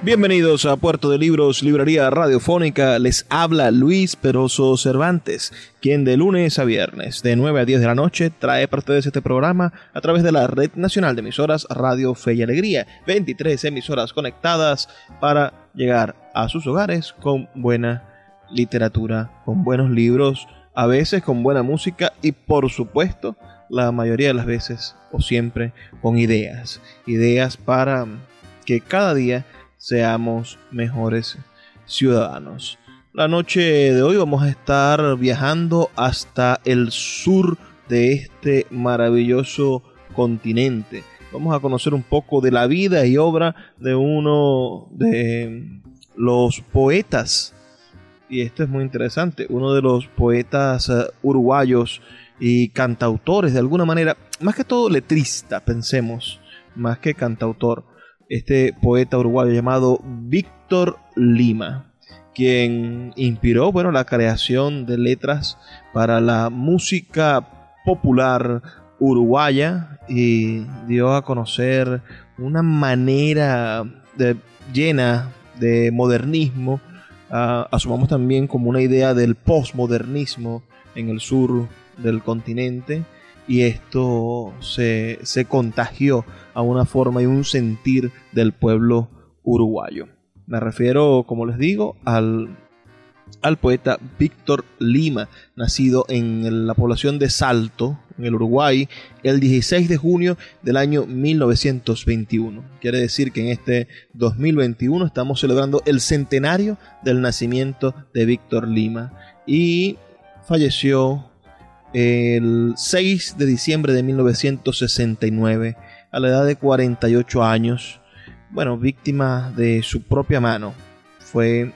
Bienvenidos a Puerto de Libros, Librería Radiofónica. Les habla Luis Peroso Cervantes, quien de lunes a viernes, de 9 a 10 de la noche, trae para ustedes este programa a través de la Red Nacional de Emisoras Radio Fe y Alegría. 23 emisoras conectadas para llegar a sus hogares con buena literatura, con buenos libros, a veces con buena música y por supuesto, la mayoría de las veces o siempre con ideas. Ideas para que cada día seamos mejores ciudadanos. La noche de hoy vamos a estar viajando hasta el sur de este maravilloso continente. Vamos a conocer un poco de la vida y obra de uno de los poetas. Y esto es muy interesante, uno de los poetas uh, uruguayos y cantautores de alguna manera, más que todo letrista, pensemos, más que cantautor este poeta uruguayo llamado Víctor Lima, quien inspiró bueno, la creación de letras para la música popular uruguaya y dio a conocer una manera llena de modernismo, asumamos también como una idea del postmodernismo en el sur del continente y esto se, se contagió a una forma y un sentir del pueblo uruguayo. Me refiero, como les digo, al, al poeta Víctor Lima, nacido en la población de Salto, en el Uruguay, el 16 de junio del año 1921. Quiere decir que en este 2021 estamos celebrando el centenario del nacimiento de Víctor Lima y falleció el 6 de diciembre de 1969 a la edad de 48 años, bueno, víctima de su propia mano. Fue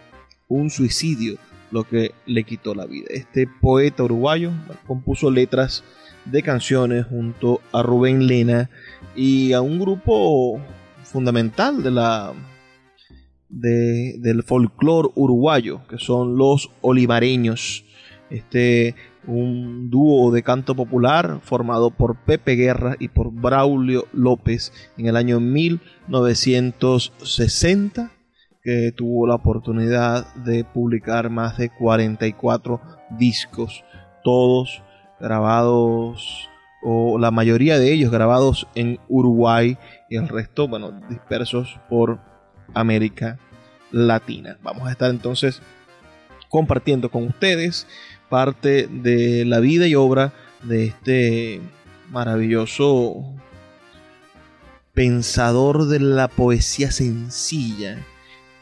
un suicidio lo que le quitó la vida. Este poeta uruguayo compuso letras de canciones junto a Rubén Lena y a un grupo fundamental de la del folclore uruguayo, que son los olivareños. Este un dúo de canto popular formado por Pepe Guerra y por Braulio López en el año 1960, que tuvo la oportunidad de publicar más de 44 discos, todos grabados o la mayoría de ellos grabados en Uruguay y el resto, bueno, dispersos por América Latina. Vamos a estar entonces compartiendo con ustedes parte de la vida y obra de este maravilloso pensador de la poesía sencilla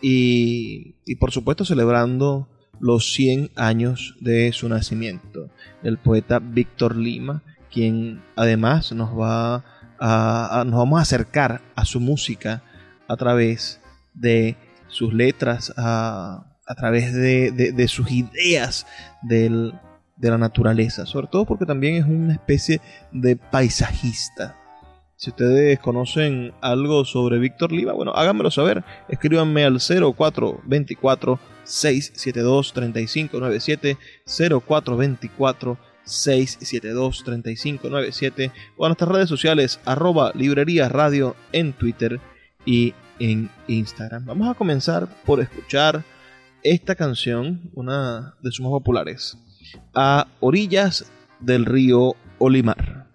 y, por supuesto celebrando los 100 años de su nacimiento, el poeta Víctor Lima, quien además nos va a, nos vamos a acercar a su música a través de sus letras, a, a través de, sus ideas de la naturaleza, sobre todo porque también es una especie de paisajista. Si ustedes conocen algo sobre Víctor Lima, bueno, háganmelo saber. Escríbanme al 0424 672 3597 0424 672 3597 o a nuestras redes sociales arroba librería radio en Twitter y en Instagram. Vamos a comenzar por escuchar esta canción, una de sus más populares, a orillas del río Olimar.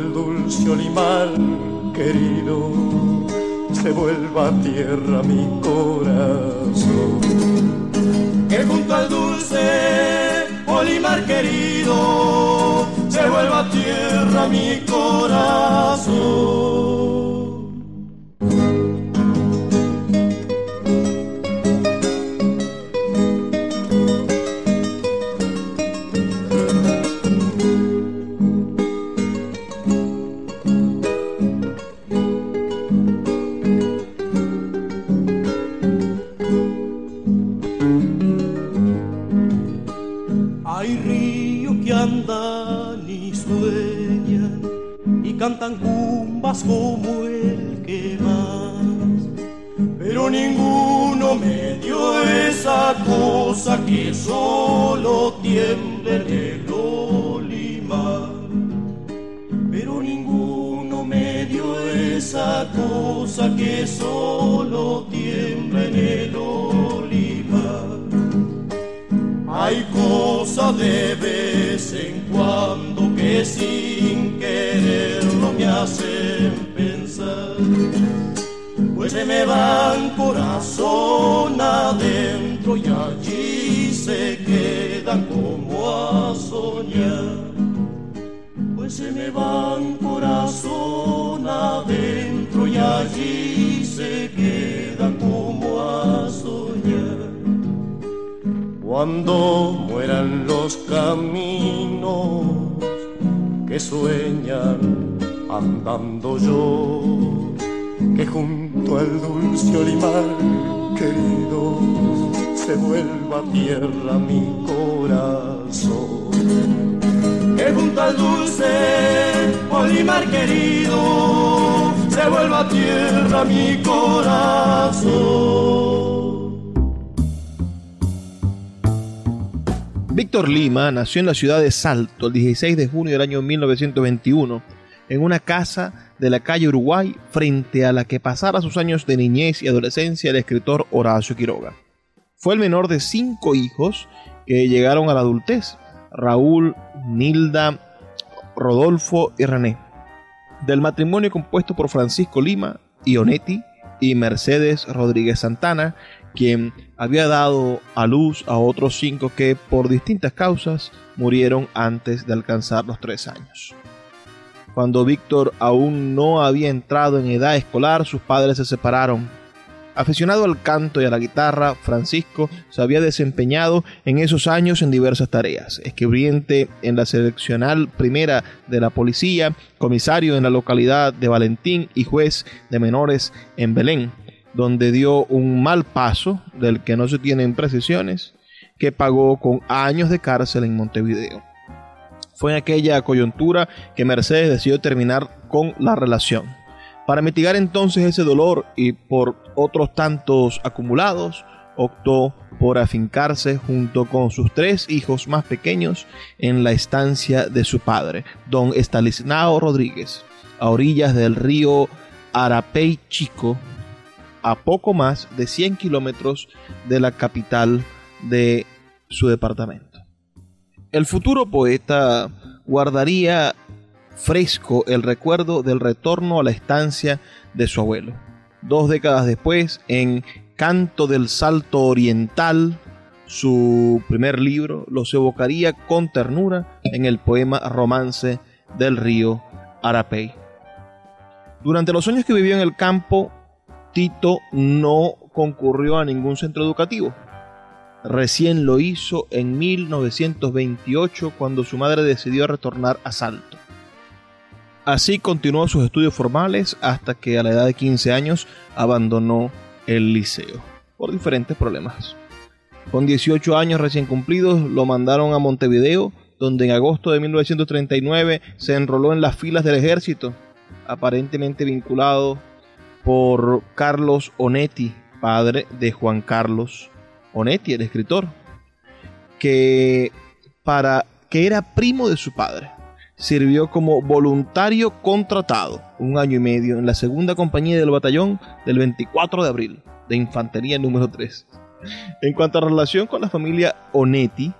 Al dulce olimar querido se vuelva tierra mi corazón. Que junto al dulce olimar querido se vuelva tierra mi corazón. Andando yo, que junto al dulce olimar querido se vuelva tierra mi corazón. Que junto al dulce olimar querido se vuelva tierra mi corazón. Víctor Lima nació en la ciudad de Salto el 16 de junio del año 1921 en una casa de la calle Uruguay frente a la que pasara sus años de niñez y adolescencia el escritor Horacio Quiroga. Fue el menor de cinco hijos que llegaron a la adultez, Raúl, Nilda, Rodolfo y René. Del matrimonio compuesto por Francisco Lima, Ionetti y Mercedes Rodríguez Santana, quien había dado a luz a otros cinco que por distintas causas murieron antes de alcanzar los tres años. Cuando Víctor aún no había entrado en edad escolar, sus padres se separaron. Aficionado al canto y a la guitarra, Francisco se había desempeñado en esos años en diversas tareas. Escribiente en la seleccional primera de la policía, comisario en la localidad de Valentín y juez de menores en Belén, donde dio un mal paso del que no se tienen precisiones, que pagó con años de cárcel en Montevideo. Fue en aquella coyuntura que Mercedes decidió terminar con la relación. Para mitigar entonces ese dolor y por otros tantos acumulados, optó por afincarse junto con sus tres hijos más pequeños en la estancia de su padre, don Estalisnao Rodríguez, a orillas del río Arapey Chico, a poco más de 100 kilómetros de la capital de su departamento. El futuro poeta guardaría fresco el recuerdo del retorno a la estancia de su abuelo. Dos décadas después, en Canto del Salto Oriental, su primer libro, los evocaría con ternura en el poema Romance del río Arapey. Durante los años que vivió en el campo, Tito no concurrió a ningún centro educativo. Recién lo hizo en 1928 cuando su madre decidió retornar a Salto. Así continuó sus estudios formales hasta que a la edad de 15 años abandonó el liceo por diferentes problemas. Con 18 años recién cumplidos lo mandaron a Montevideo, donde en agosto de 1939 se enroló en las filas del ejército, aparentemente vinculado por Carlos Onetti, padre de Juan Carlos Onetti, el escritor, que para que era primo de su padre. Sirvió como voluntario contratado un año y medio en la segunda compañía del batallón del 24 de abril de infantería número 3. En cuanto a relación con la familia Onetti,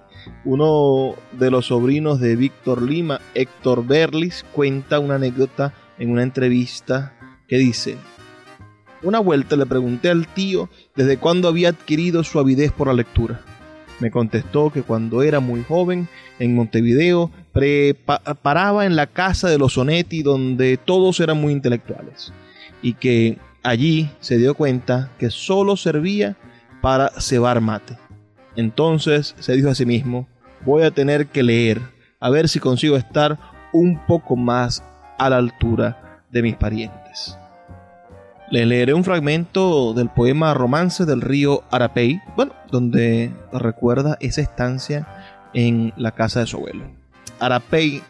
uno de los sobrinos de Víctor Lima, Héctor Berlis, cuenta una anécdota en una entrevista que dice, una vuelta le pregunté al tío desde cuándo había adquirido su avidez por la lectura. Me contestó que cuando era muy joven, en Montevideo, paraba en la casa de los Sonetti donde todos eran muy intelectuales y que allí se dio cuenta que solo servía para cebar mate. Entonces se dijo a sí mismo, voy a tener que leer, a ver si consigo estar un poco más a la altura de mis parientes. Le leeré un fragmento del poema Romance del río Arapey, bueno, donde recuerda esa estancia en la casa de su abuelo. Arapey,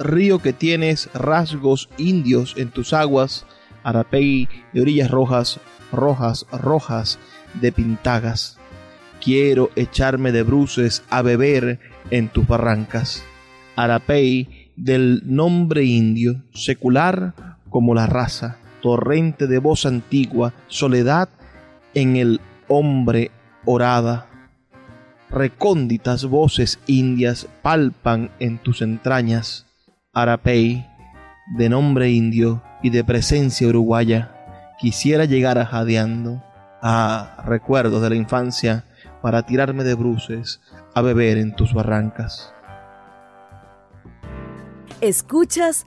río que tienes rasgos indios en tus aguas, Arapey de orillas rojas, rojas, rojas, de pintagas. Quiero echarme de bruces a beber en tus barrancas. Arapey del nombre indio, secular como la raza torrente de voz antigua, soledad en el hombre orada. Recónditas voces indias palpan en tus entrañas, Arapey, de nombre indio y de presencia uruguaya, quisiera llegar a jadeando a recuerdos de la infancia para tirarme de bruces a beber en tus barrancas. Escuchas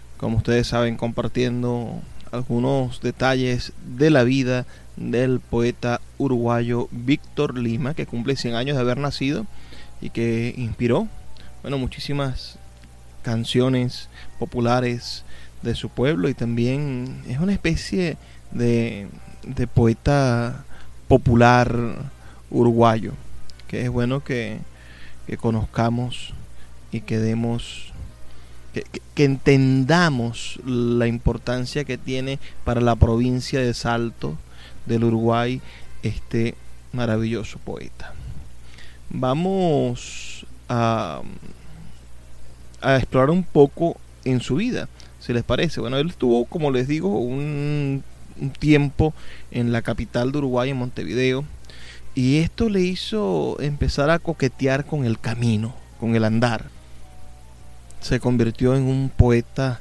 como ustedes saben, compartiendo algunos detalles de la vida del poeta uruguayo Víctor Lima, que cumple 100 años de haber nacido y que inspiró, bueno, muchísimas canciones populares de su pueblo y también es una especie de, de poeta popular uruguayo, que es bueno que, que conozcamos y que demos que, entendamos la importancia que tiene para la provincia de Salto del Uruguay este maravilloso poeta. Vamos a, a explorar un poco en su vida, si les parece. Bueno, él estuvo, como les digo, un, un tiempo en la capital de Uruguay, en Montevideo, y esto le hizo empezar a coquetear con el camino, con el andar se convirtió en un poeta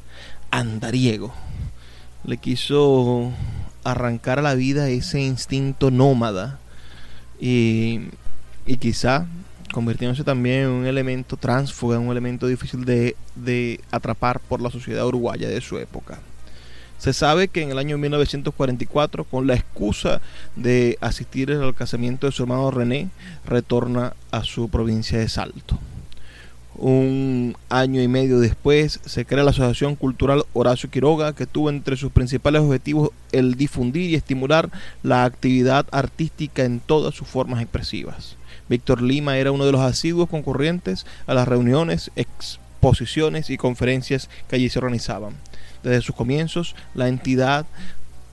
andariego. Le quiso arrancar a la vida ese instinto nómada y, y quizá convirtiéndose también en un elemento transfuga, un elemento difícil de, de atrapar por la sociedad uruguaya de su época. Se sabe que en el año 1944, con la excusa de asistir al casamiento de su hermano René, retorna a su provincia de Salto. Un año y medio después se crea la Asociación Cultural Horacio Quiroga, que tuvo entre sus principales objetivos el difundir y estimular la actividad artística en todas sus formas expresivas. Víctor Lima era uno de los asiduos concurrentes a las reuniones, exposiciones y conferencias que allí se organizaban. Desde sus comienzos, la entidad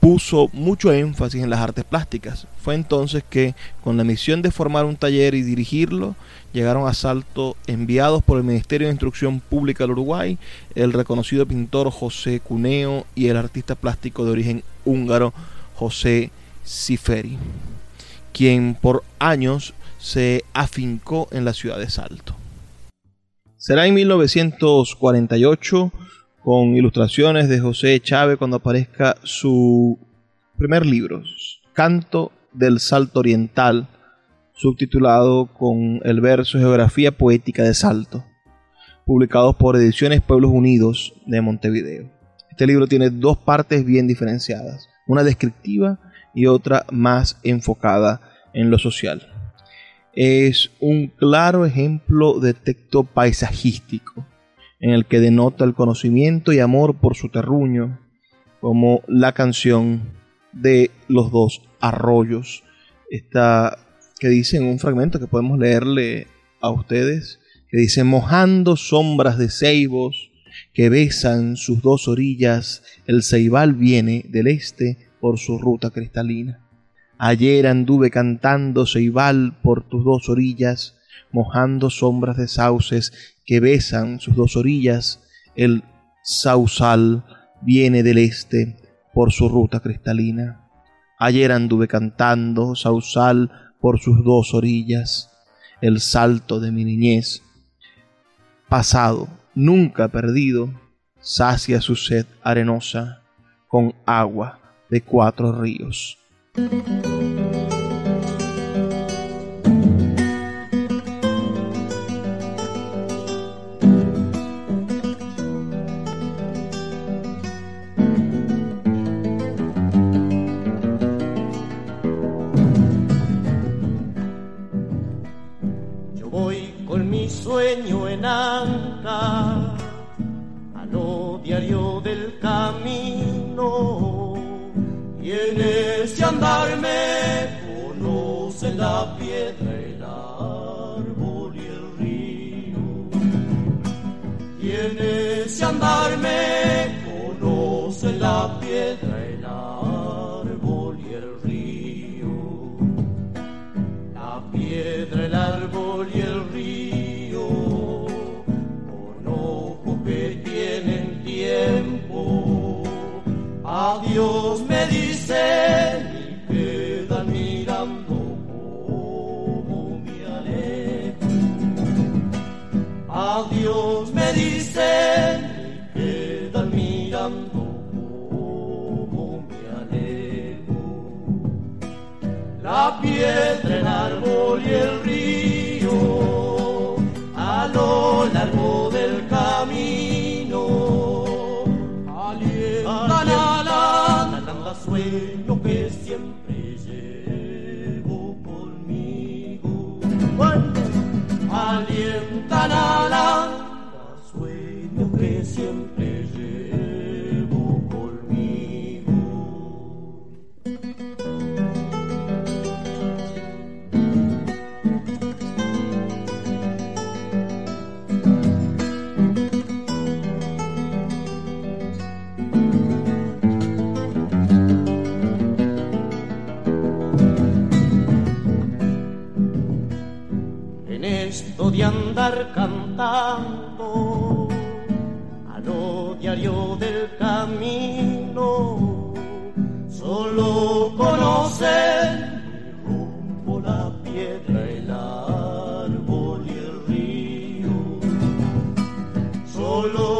puso mucho énfasis en las artes plásticas. Fue entonces que, con la misión de formar un taller y dirigirlo, llegaron a Salto enviados por el Ministerio de Instrucción Pública del Uruguay, el reconocido pintor José Cuneo y el artista plástico de origen húngaro José Ciferi, quien por años se afincó en la ciudad de Salto. Será en 1948 con ilustraciones de José Chávez cuando aparezca su primer libro, Canto del Salto Oriental, subtitulado con el verso Geografía Poética de Salto, publicado por Ediciones Pueblos Unidos de Montevideo. Este libro tiene dos partes bien diferenciadas, una descriptiva y otra más enfocada en lo social. Es un claro ejemplo de texto paisajístico en el que denota el conocimiento y amor por su terruño, como la canción de los dos arroyos, esta que dice en un fragmento que podemos leerle a ustedes, que dice, mojando sombras de ceibos que besan sus dos orillas, el ceibal viene del este por su ruta cristalina. Ayer anduve cantando ceibal por tus dos orillas, mojando sombras de sauces que besan sus dos orillas, el sausal viene del este por su ruta cristalina. Ayer anduve cantando sausal por sus dos orillas, el salto de mi niñez. Pasado, nunca perdido, sacia su sed arenosa con agua de cuatro ríos. La piedra, el árbol y el río. La piedra, el árbol y el río. Con ojos que tienen tiempo. Adiós. amor y el cantando a lo diario del camino. Solo conocen rumbo la piedra, el árbol y el río. Solo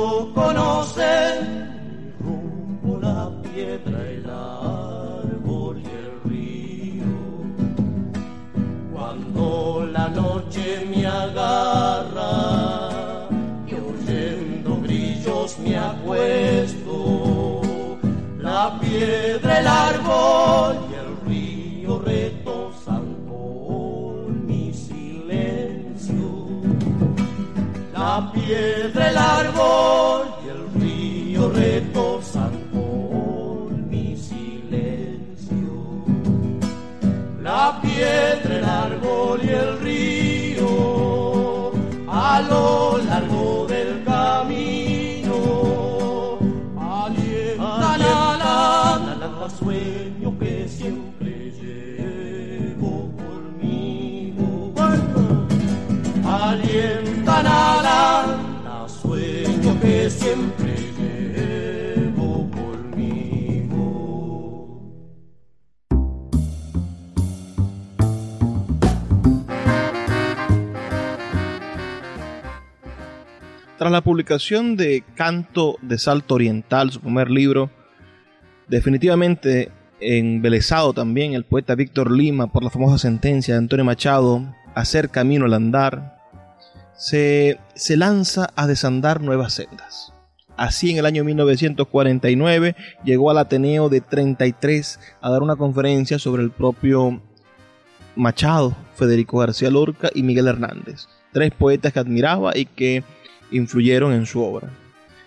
La publicación de Canto de Salto Oriental, su primer libro, definitivamente embelesado también el poeta Víctor Lima por la famosa sentencia de Antonio Machado, Hacer camino al andar, se, se lanza a desandar nuevas sendas. Así en el año 1949 llegó al Ateneo de 33 a dar una conferencia sobre el propio Machado, Federico García Lorca y Miguel Hernández, tres poetas que admiraba y que influyeron en su obra.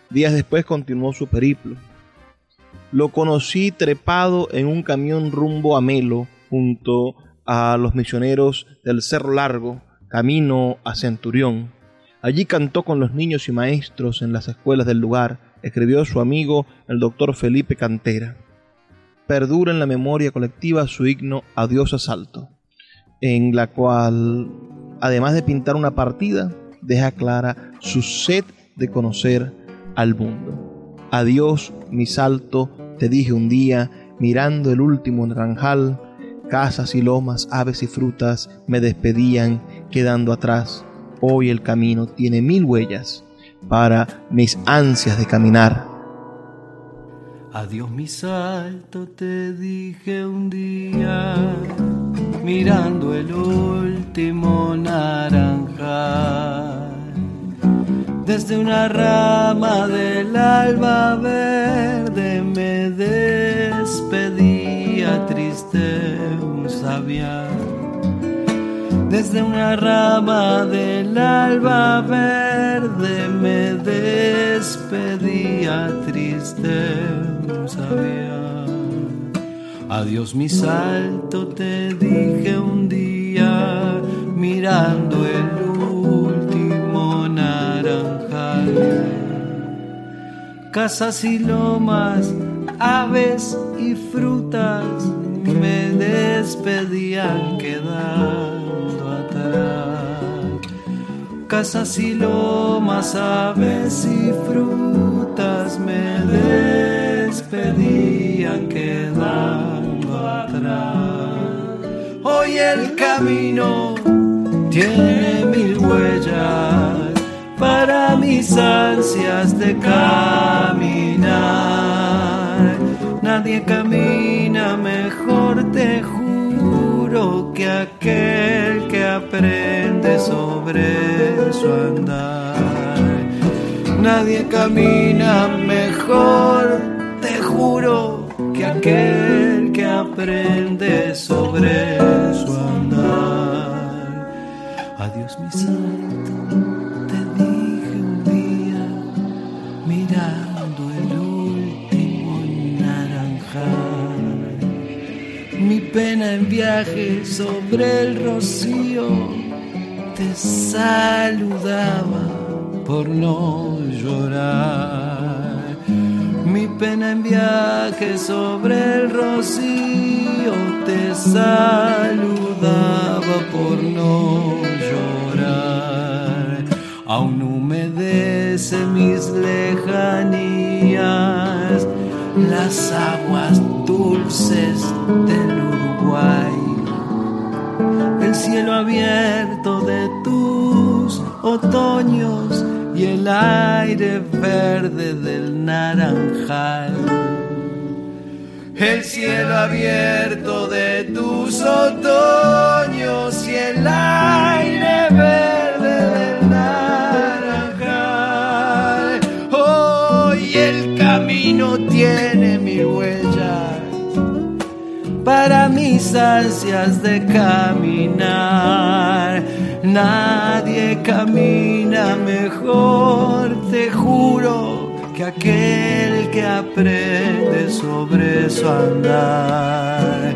Días después continuó su periplo. Lo conocí trepado en un camión rumbo a Melo junto a los misioneros del Cerro Largo, camino a Centurión. Allí cantó con los niños y maestros en las escuelas del lugar, escribió su amigo el doctor Felipe Cantera. Perdura en la memoria colectiva su himno Adiós Asalto, en la cual, además de pintar una partida, deja clara su sed de conocer al mundo. Adiós, mi salto, te dije un día, mirando el último naranjal, casas y lomas, aves y frutas me despedían, quedando atrás. Hoy el camino tiene mil huellas para mis ansias de caminar. Adiós mi salto, te dije un día, mirando el último naranjal. Desde una rama del alba verde me despedía triste un sabiar. Desde una rama del alba verde me despedía triste un sabiar. Adiós mi salto, te dije un día, mirando el Casas y lomas, aves y frutas me despedían quedando atrás. Casas y lomas, aves y frutas me despedían quedando atrás. Hoy el camino tiene mil huellas para mis ansias de caminar. Nadie camina mejor, te juro, que aquel que aprende sobre su andar. Nadie camina mejor, te juro, que aquel que aprende sobre su andar. Adiós mi salto, pena en viaje sobre el rocío te saludaba por no llorar. Mi pena en viaje sobre el rocío te saludaba por no llorar. Aún humedece mis lejanías las aguas dulces del Uruguay el cielo abierto de tus otoños y el aire verde del naranjal. El cielo abierto de tus otoños y el aire verde tiene mi huella para mis ansias de caminar. Nadie camina mejor, te juro, que aquel que aprende sobre su andar.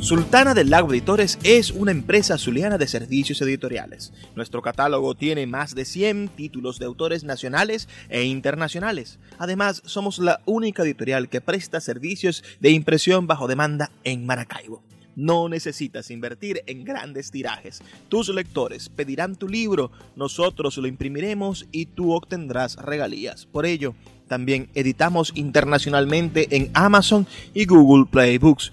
Sultana del Lago Editores es una empresa zuliana de servicios editoriales. Nuestro catálogo tiene más de 100 títulos de autores nacionales e internacionales. Además, somos la única editorial que presta servicios de impresión bajo demanda en Maracaibo. No necesitas invertir en grandes tirajes. Tus lectores pedirán tu libro, nosotros lo imprimiremos y tú obtendrás regalías. Por ello, también editamos internacionalmente en Amazon y Google Play Books.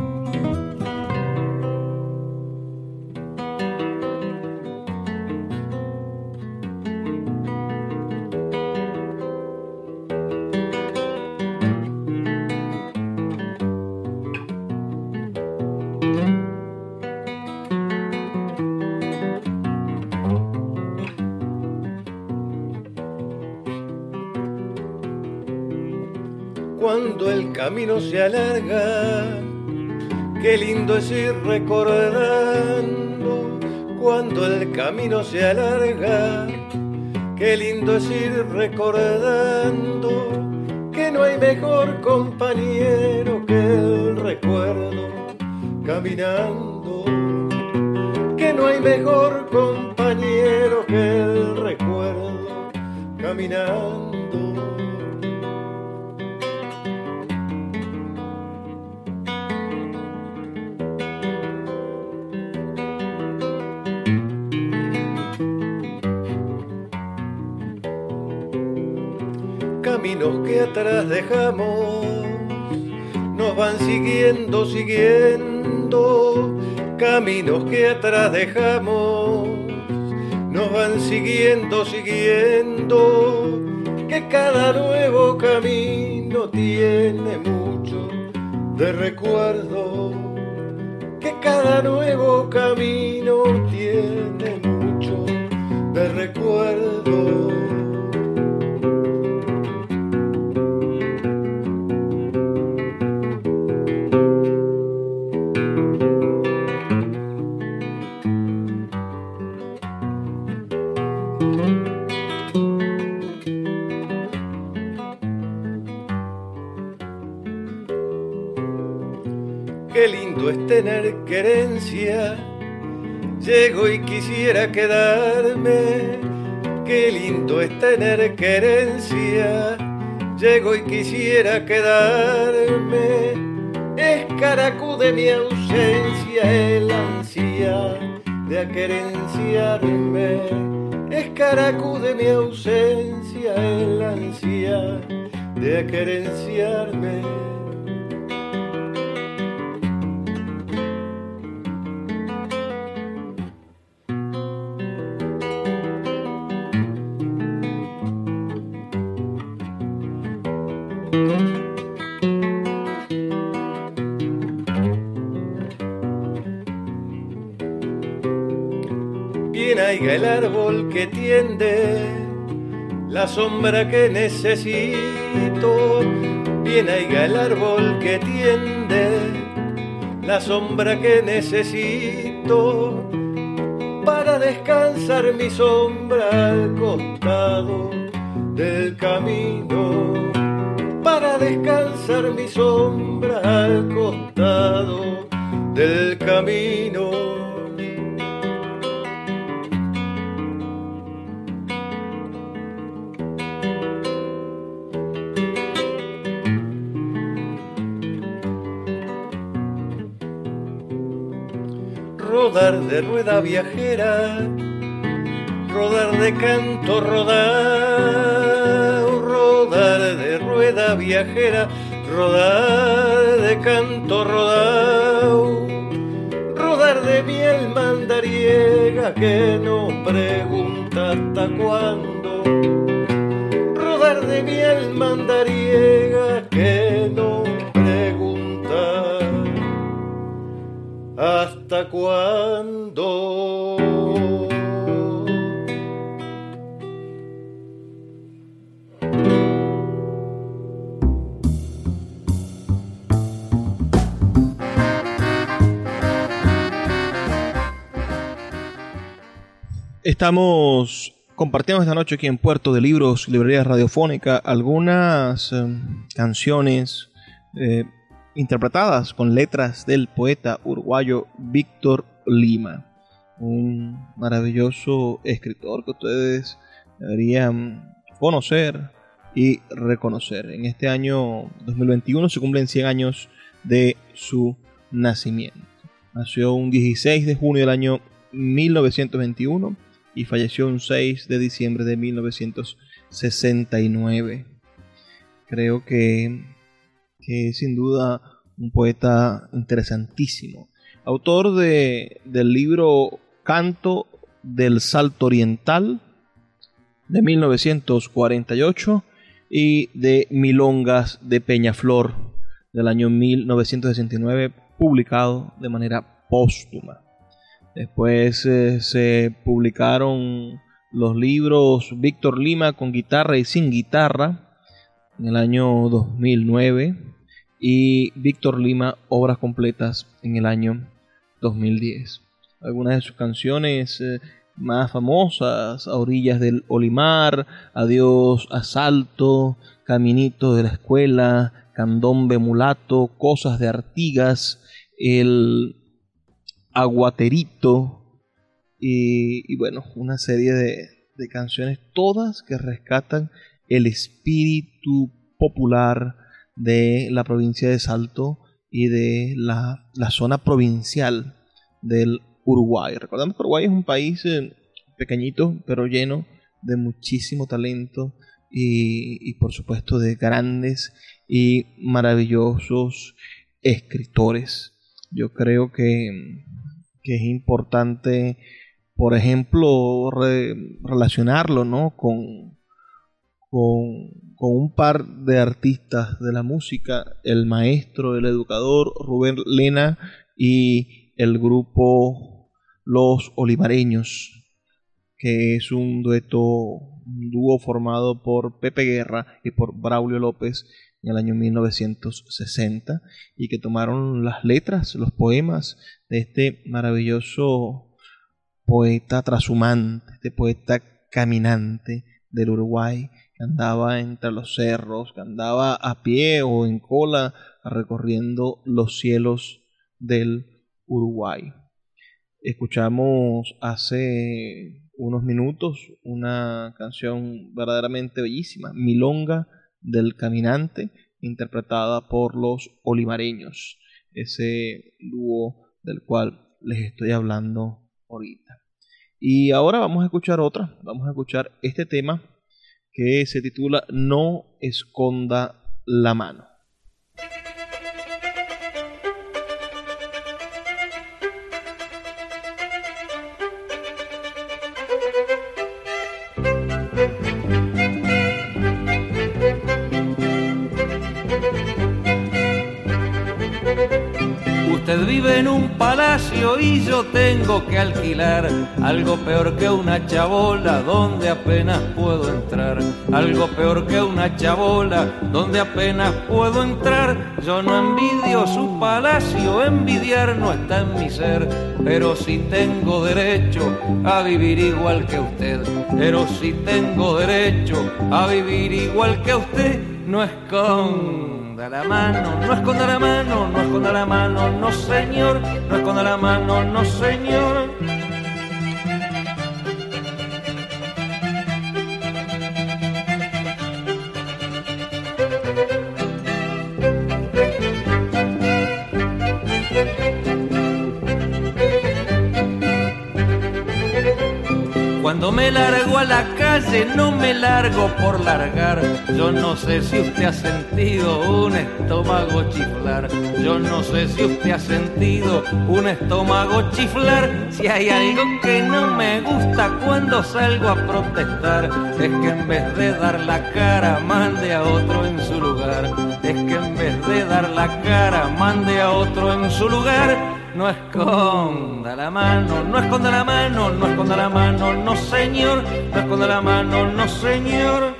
Camino se alarga, qué lindo es ir recordando cuando el camino se alarga, qué lindo es ir recordando que no hay mejor compañero que el recuerdo caminando, que no hay mejor compañero que el recuerdo caminando. Siguiendo. Caminos que atrás dejamos nos van siguiendo, siguiendo. Que cada nuevo camino tiene mucho de quisiera que necesito. Bien haiga el árbol que tiende la sombra que necesito para descansar mi sombra al de rueda viajera, rodar de canto, rodar, rodar de rueda viajera, rodar de canto, rodar, rodar de miel mandariega que no pregunta hasta cuándo, rodar de miel mandariega que no pregunta hasta cuándo. Estamos compartiendo esta noche aquí en Puerto de Libros, Librería Radiofónica, algunas eh, canciones eh, interpretadas con letras del poeta uruguayo Víctor Lima, un maravilloso escritor que ustedes deberían conocer y reconocer. En este año 2021 se cumplen 100 años de su nacimiento. Nació un 16 de junio del año 1921 y falleció un 6 de diciembre de 1969. Creo que, es sin duda un poeta interesantísimo. Autor de, del libro Canto del Salto Oriental de 1948 y de Milongas de Peñaflor del año 1969, publicado de manera póstuma. Después eh, se publicaron los libros Víctor Lima con guitarra y sin guitarra en el año 2009 y Víctor Lima obras completas en el año 2010. Algunas de sus canciones eh, más famosas, A orillas del Olimar, Adiós Asalto, Caminito de la Escuela, Candombe Mulato, Cosas de Artigas, El Aguaterito y, bueno, una serie de, canciones, todas que rescatan el espíritu popular de la provincia de Salto y de la, zona provincial del Uruguay. Recordamos que Uruguay es un país eh, pequeñito, pero lleno de muchísimo talento y, y, por supuesto de grandes y maravillosos escritores. Yo creo que que es importante, por ejemplo, relacionarlo ¿no? con, con, un par de artistas de la música, el maestro, el educador Rubén Lena y el grupo Los Olivareños, que es un dueto, un dúo formado por Pepe Guerra y por Braulio López en el año 1960 y que tomaron las letras, los poemas de este maravilloso poeta trashumante, este poeta caminante del Uruguay, que andaba entre los cerros, que andaba a pie o en cola recorriendo los cielos del Uruguay. Escuchamos hace unos minutos una canción verdaderamente bellísima, Milonga del Caminante, interpretada por los olivareños, ese dúo del cual les estoy hablando ahorita. Y ahora vamos a escuchar otra, vamos a escuchar este tema que se titula No esconda la mano. Usted vive en un palacio y yo tengo que alquilar algo peor que una chabola donde apenas puedo entrar. Algo peor que una chabola donde apenas puedo entrar. Yo no envidio su palacio, envidiar no está en mi ser, pero si tengo derecho a vivir igual que usted. Pero si tengo derecho a vivir igual que usted, no es con la mano, no esconda la mano, no esconda la mano, no señor, no esconda la mano, no señor. Cuando me largo a la calle no me largo por largar. Yo no sé si usted ha sentido un estómago chiflar. Yo no sé si usted ha sentido un estómago chiflar. Si hay algo que no me gusta cuando salgo a protestar, es que en vez de dar la cara mande a otro en su lugar. Es que en vez de dar la cara mande a otro en su lugar no esconda la mano, no esconda la mano, no esconda la mano, no señor, no esconda la mano, no señor.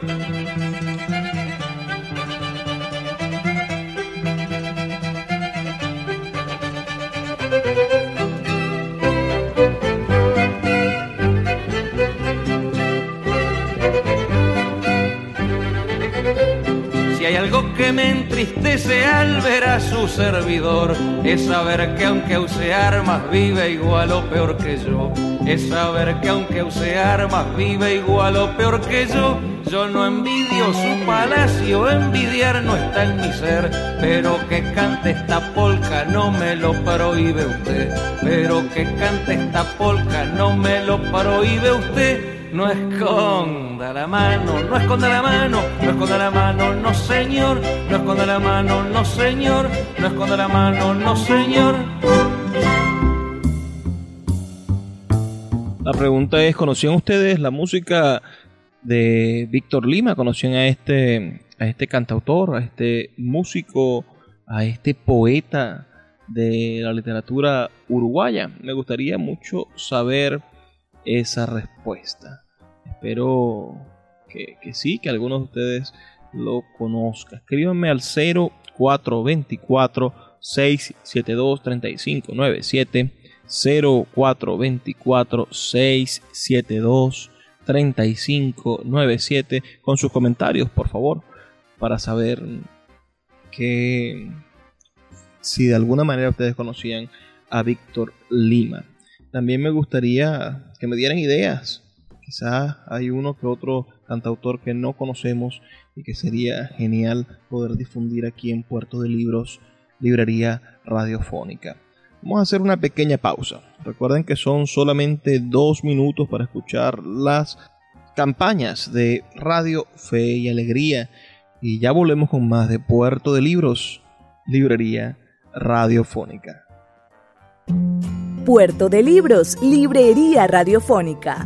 Entristece al ver a su servidor, es saber que aunque use armas vive igual o peor que yo. Es saber que aunque use armas vive igual o peor que yo. Yo no envidio su palacio, envidiar no está en mi ser, pero que cante esta polca no me lo prohíbe usted, pero que cante esta polca no me lo prohíbe usted no esconda la mano, no esconda la mano, no esconda la mano, no señor, no esconda la mano, no señor, no esconda la mano, no señor. La pregunta es, ¿conocían ustedes la música de Víctor Lima? ¿Conocían a este, a este cantautor, a este músico, a este poeta de la literatura uruguaya? Me gustaría mucho saber esa respuesta. Espero que, sí, que algunos de ustedes lo conozcan. Escríbanme al 0424 672 3597 0424 672 3597 con sus comentarios, por favor, para saber que si de alguna manera ustedes conocían a Víctor Lima. También me gustaría que me dieran ideas. Quizás hay uno que otro cantautor que no conocemos y que sería genial poder difundir aquí en Puerto de Libros, Librería Radiofónica. Vamos a hacer una pequeña pausa. Recuerden que son solamente dos minutos para escuchar las campañas de Radio Fe y Alegría. Y ya volvemos con más de Puerto de Libros, Librería Radiofónica. Puerto de Libros, Librería Radiofónica,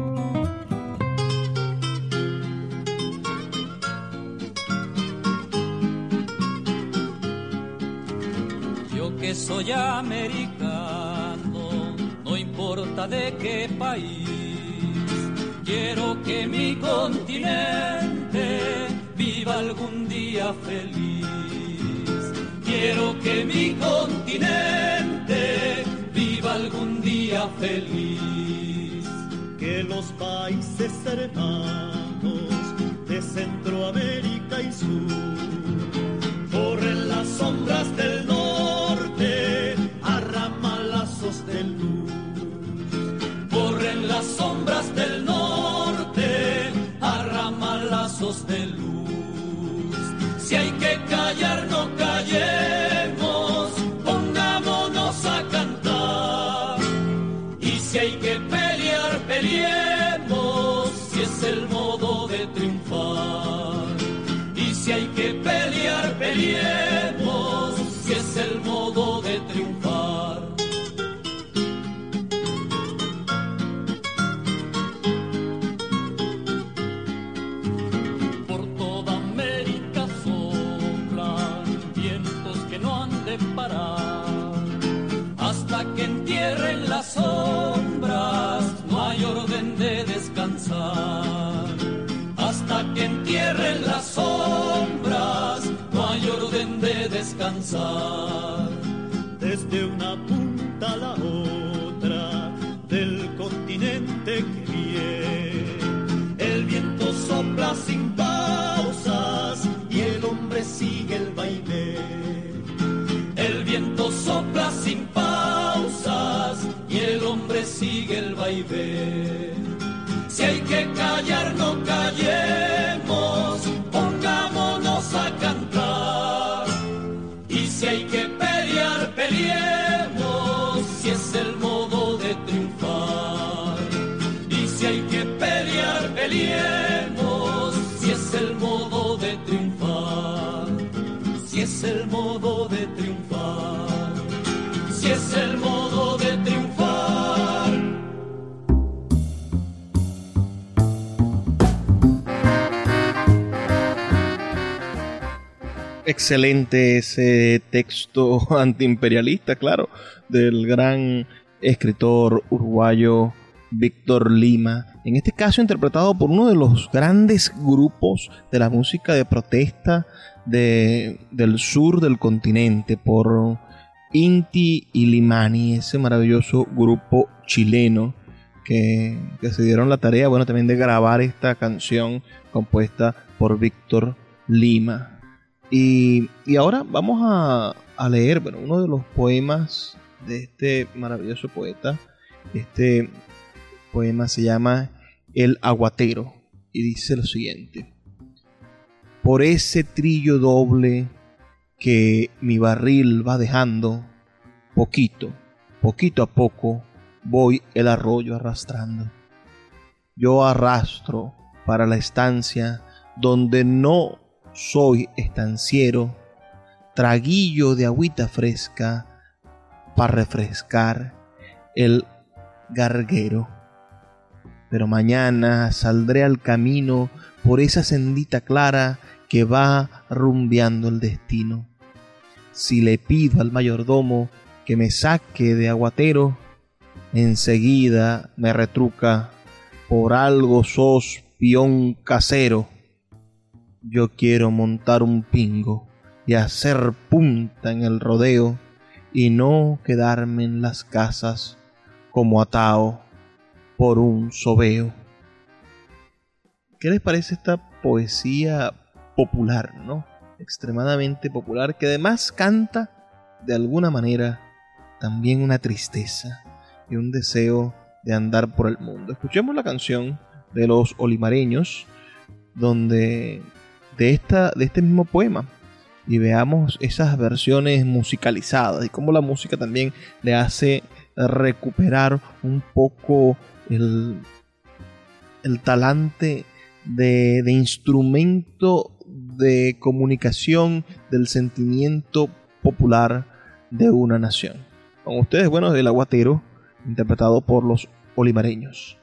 Soy americano, no importa de qué país. Quiero que mi continente viva algún día feliz. Quiero que mi continente viva algún día feliz. Que los países hermanos de Centroamérica y Sur corren las sombras del norte sombras del norte a ramalazos de luz. Si hay que callar, no callemos, desde una punta a la otra del continente que viene. El viento sopla sin pausas y el hombre sigue el baile. El viento sopla sin pausas y el hombre sigue el baile. Si hay que callar, no calles. Excelente ese texto antiimperialista, claro, del gran escritor uruguayo Víctor Lima, en este caso interpretado por uno de los grandes grupos de la música de protesta de- del sur del continente, por Inti y Limani, ese maravilloso grupo chileno que, que se dieron la tarea, bueno, también de grabar esta canción compuesta por Víctor Lima. Y, ahora vamos a, a leer bueno, uno de los poemas de este maravilloso poeta. Este poema se llama El Aguatero y dice lo siguiente. Por ese trillo doble que mi barril va dejando, poquito, poquito a poco, voy el arroyo arrastrando. Yo arrastro para la estancia donde no soy estanciero, traguillo de agüita fresca para refrescar el garguero. Pero mañana saldré al camino por esa sendita clara que va rumbeando el destino. Si le pido al mayordomo que me saque de aguatero, enseguida me retruca por algo sos peón casero. Yo quiero montar un pingo y hacer punta en el rodeo y no quedarme en las casas como atao por un sobeo. ¿Qué les parece esta poesía popular, no? Extremadamente popular, que además canta de alguna manera también una tristeza y un deseo de andar por el mundo. Escuchemos la canción de los olimareños, donde de, esta, de este mismo poema y veamos esas versiones musicalizadas y cómo la música también le hace recuperar un poco el, el talante de, de instrumento de comunicación del sentimiento popular de una nación. Con ustedes, bueno, el aguatero, interpretado por los olimareños.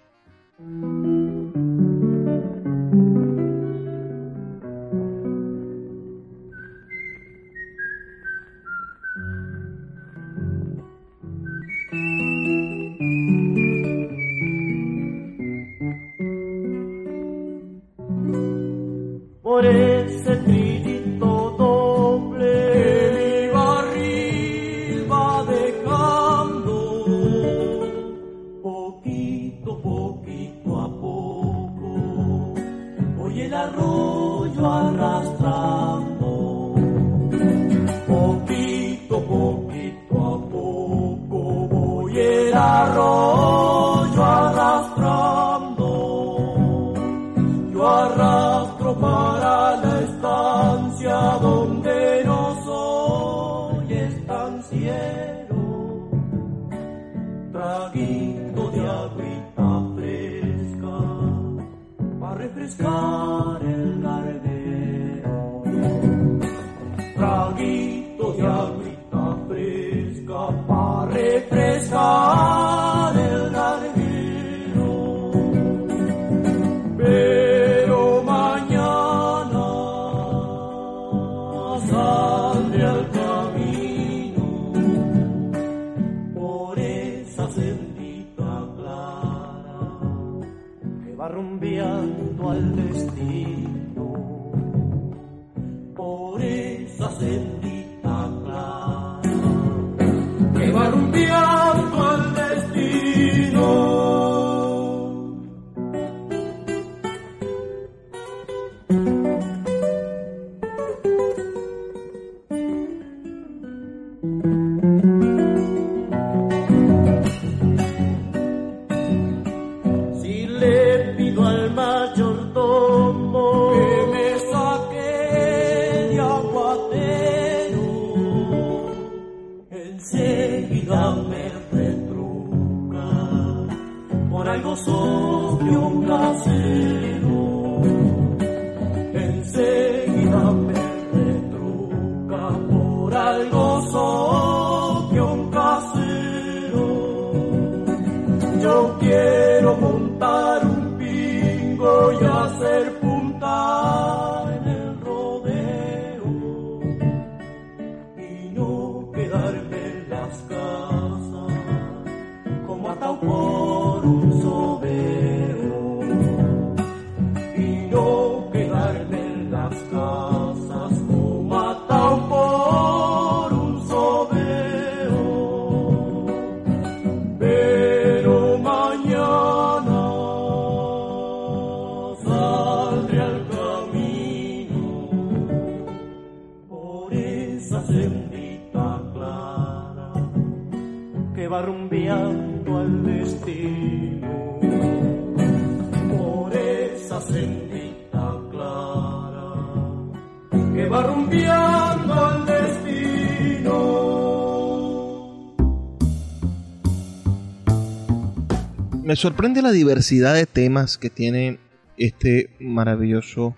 Sorprende la diversidad de temas que tiene este maravilloso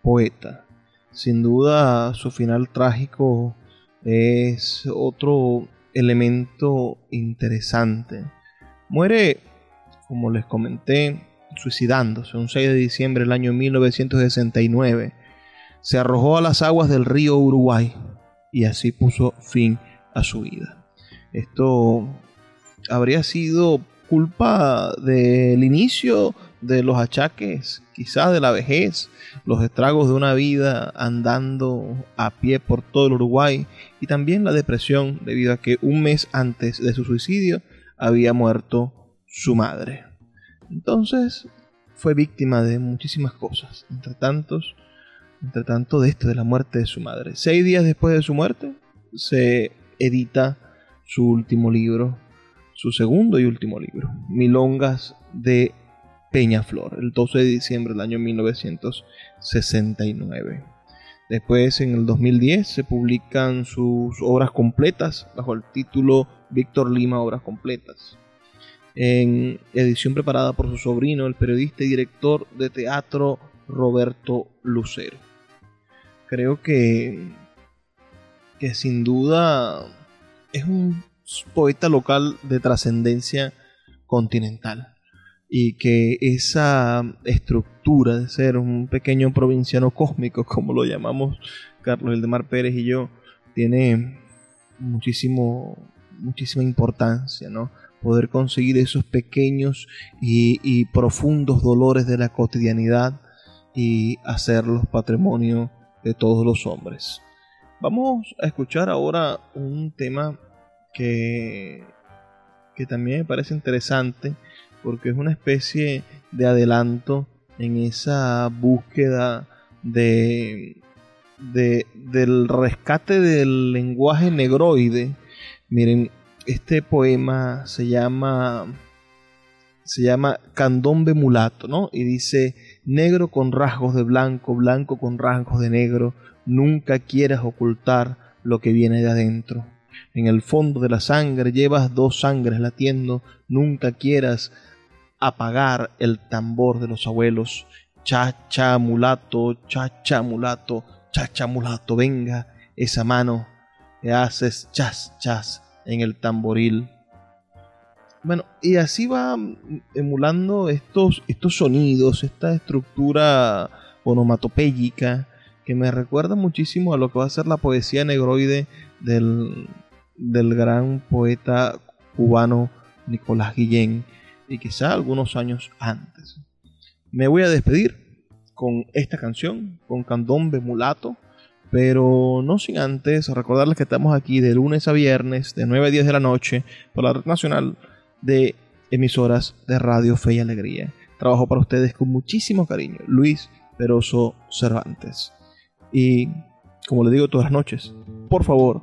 poeta. Sin duda su final trágico es otro elemento interesante. Muere, como les comenté, suicidándose un 6 de diciembre del año 1969. Se arrojó a las aguas del río Uruguay y así puso fin a su vida. Esto habría sido culpa del inicio de los achaques, quizás de la vejez, los estragos de una vida andando a pie por todo el Uruguay y también la depresión debido a que un mes antes de su suicidio había muerto su madre. Entonces fue víctima de muchísimas cosas, entre tantos, entre tanto de esto de la muerte de su madre. Seis días después de su muerte se edita su último libro, su segundo y último libro, Milongas de Peñaflor, el 12 de diciembre del año 1969. Después, en el 2010, se publican sus obras completas bajo el título Víctor Lima Obras Completas, en edición preparada por su sobrino, el periodista y director de teatro Roberto Lucero. Creo que, que sin duda es un poeta local de trascendencia continental y que esa estructura de ser un pequeño provinciano cósmico, como lo llamamos Carlos Eldemar Pérez y yo, tiene muchísimo, muchísima importancia, ¿no? Poder conseguir esos pequeños y, y profundos dolores de la cotidianidad y hacerlos patrimonio de todos los hombres. Vamos a escuchar ahora un tema que, que también me parece interesante porque es una especie de adelanto en esa búsqueda de, de, del rescate del lenguaje negroide. Miren, este poema se llama se llama Candombe mulato, ¿no? Y dice, negro con rasgos de blanco, blanco con rasgos de negro, nunca quieras ocultar lo que viene de adentro. En el fondo de la sangre llevas dos sangres latiendo, nunca quieras apagar el tambor de los abuelos. Cha, cha, mulato, cha, cha, mulato, cha, cha, mulato, venga esa mano que haces chas, chas en el tamboril. Bueno, y así va emulando estos, estos sonidos, esta estructura onomatopéyica que me recuerda muchísimo a lo que va a ser la poesía negroide del, del gran poeta cubano Nicolás Guillén y quizá algunos años antes. Me voy a despedir con esta canción, con Candombe Mulato, pero no sin antes recordarles que estamos aquí de lunes a viernes, de 9 a 10 de la noche, por la red nacional de emisoras de Radio Fe y Alegría. Trabajo para ustedes con muchísimo cariño, Luis Peroso Cervantes. Y como les digo todas las noches, por favor,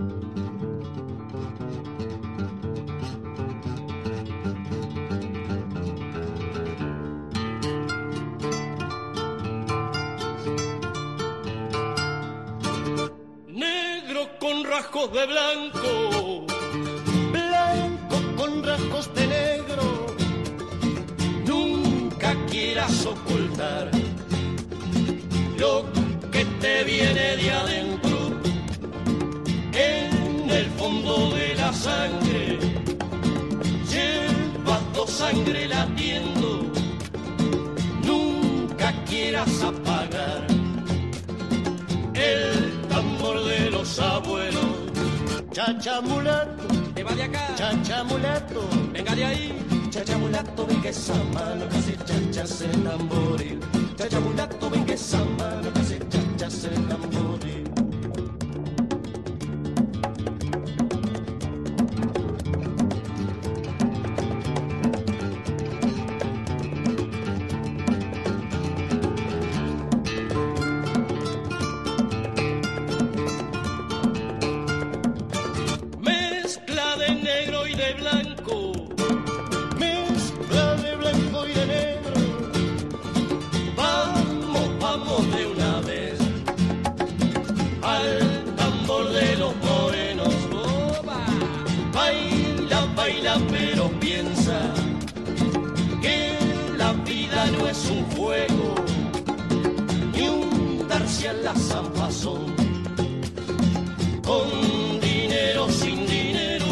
Con dinero, sin dinero,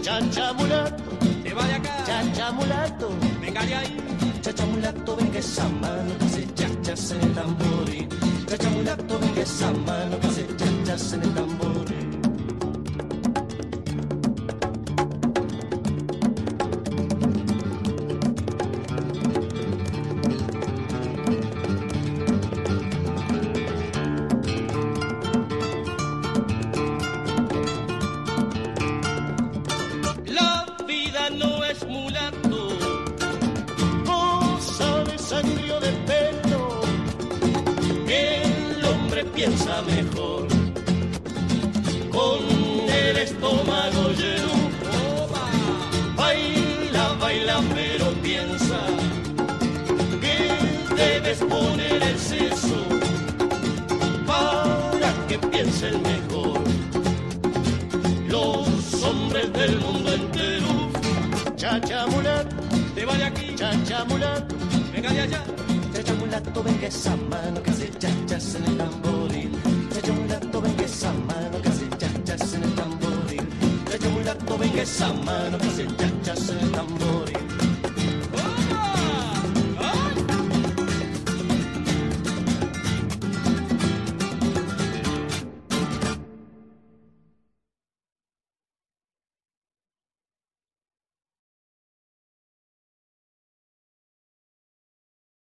chacha mulato, Te va de acá. chacha mulato, Venga de ahí. chacha mulato, venga esa mano que hace chachas en el tamboril. Chacha mulato, venga esa mano que hace chachas en el tamboril. El mejor los hombres del mundo entero. Chacha mulato, Te va de aquí. chacha mulato, Venga de allá. chacha mulato, venga esa mano que hace chachas en el tamboril. Chacha mulato, venga esa mano que hace chachas en el tamboril. Chacha mulato, venga esa mano que hace chachas en el tamboril.